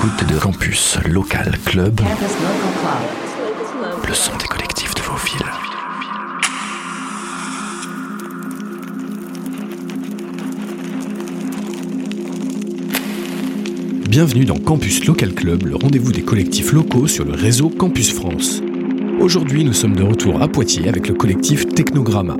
de Campus Local Club, le son des collectifs de vos villes. Bienvenue dans Campus Local Club, le rendez-vous des collectifs locaux sur le réseau Campus France. Aujourd'hui, nous sommes de retour à Poitiers avec le collectif Technogramma.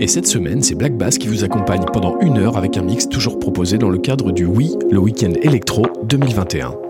Et cette semaine, c'est Black Bass qui vous accompagne pendant une heure avec un mix toujours proposé dans le cadre du Oui, le week-end électro 2021.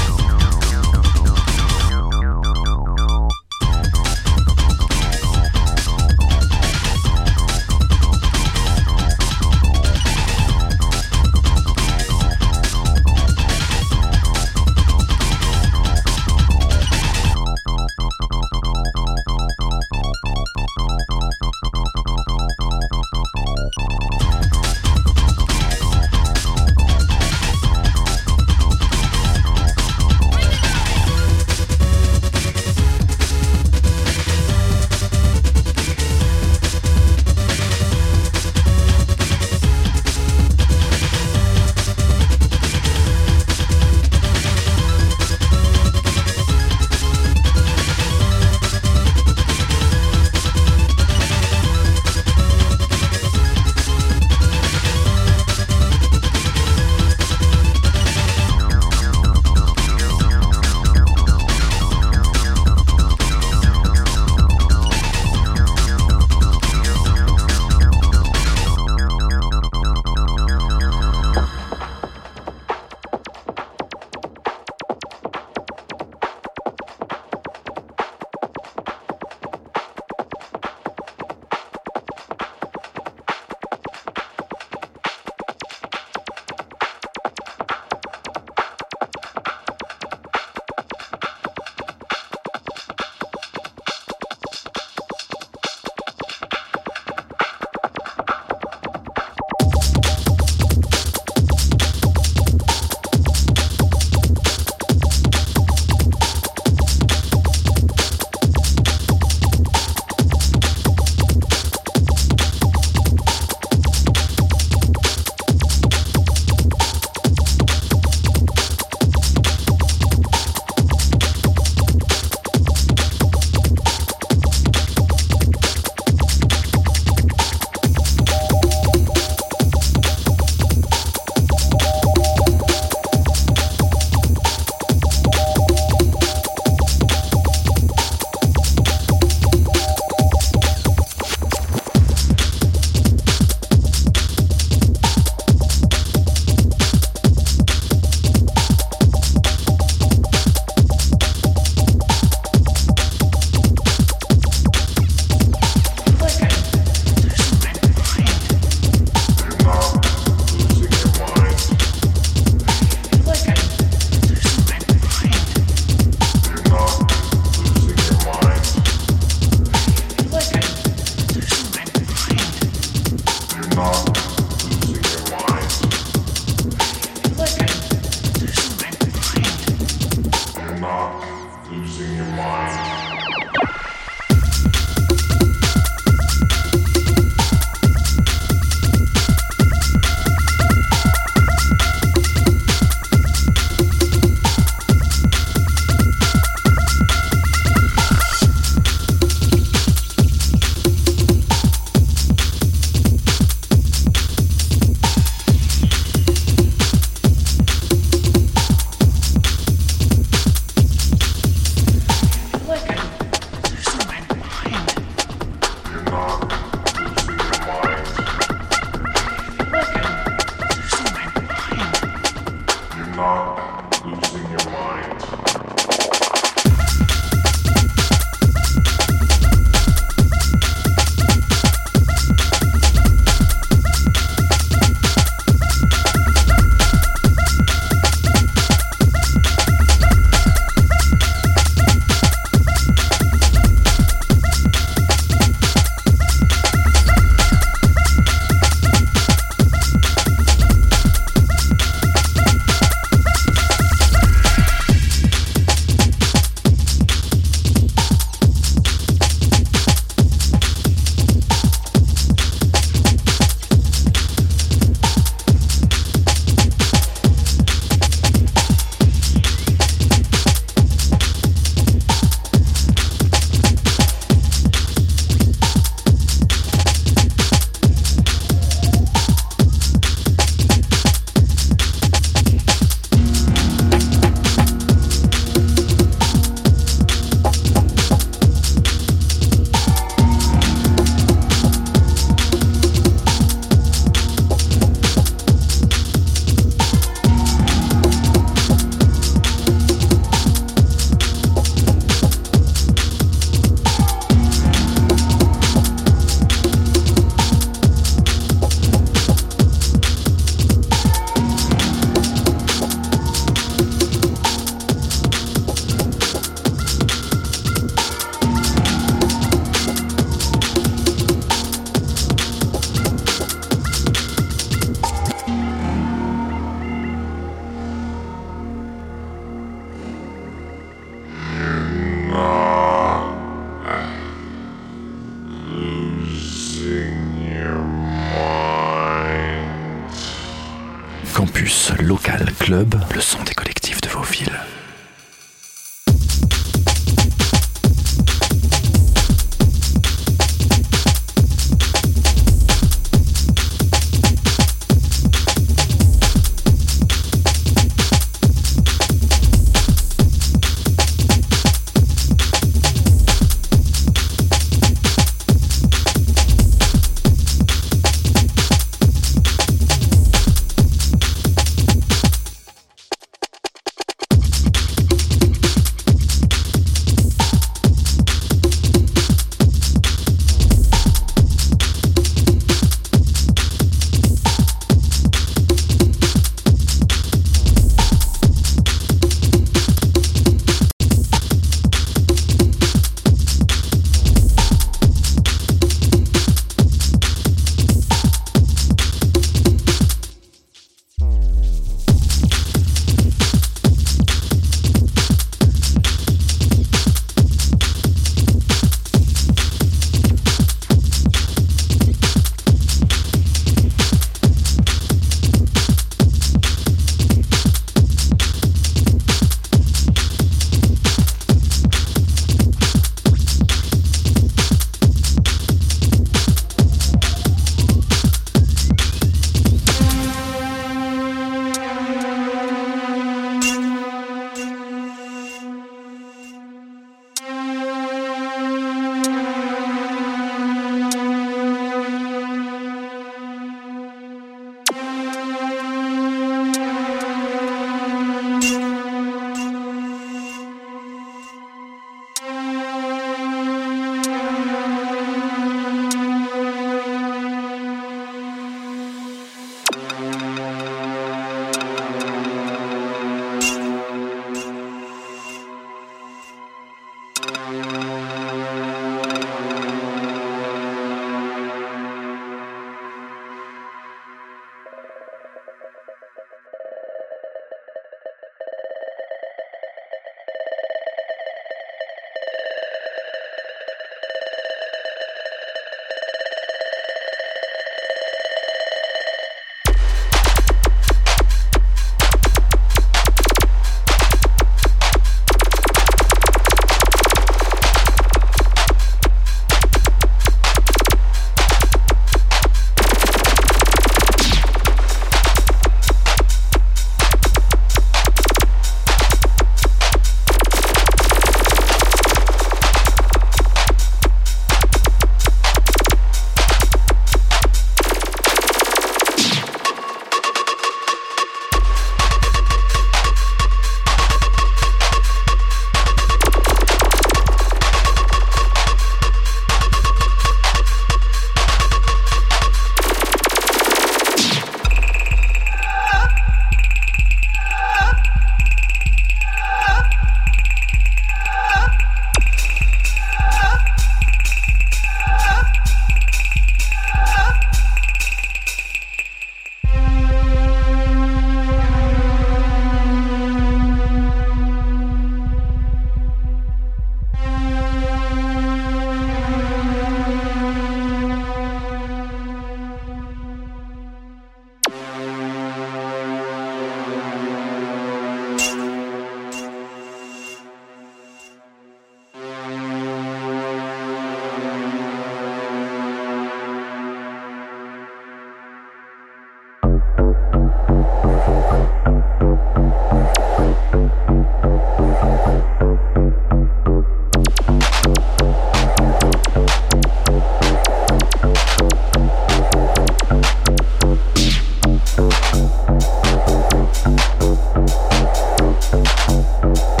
Música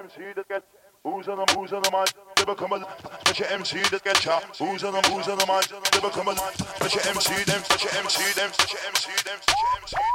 Who's on the who's on the mic? They become a such a MC them, such a MC them, such a MC them, such a MC them. MC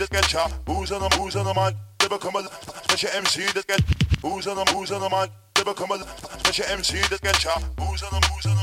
that get chopped. Who's on the who's on the mic? They become a special MC that get who's on the who's on the mic? They become a special MC that get chopped. Who's on the who's on the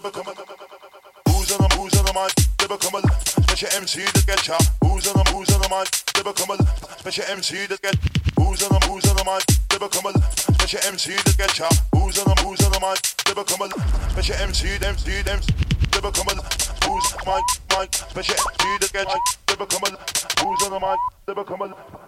they Who's on them, who's on the mic, they become a Special MC that get ya. Who's on them, who's on the mic, they become a Special MC that get Who's on them, who's on the mic, they become a Special MC that get ya. Who's on who's on the mic, they become on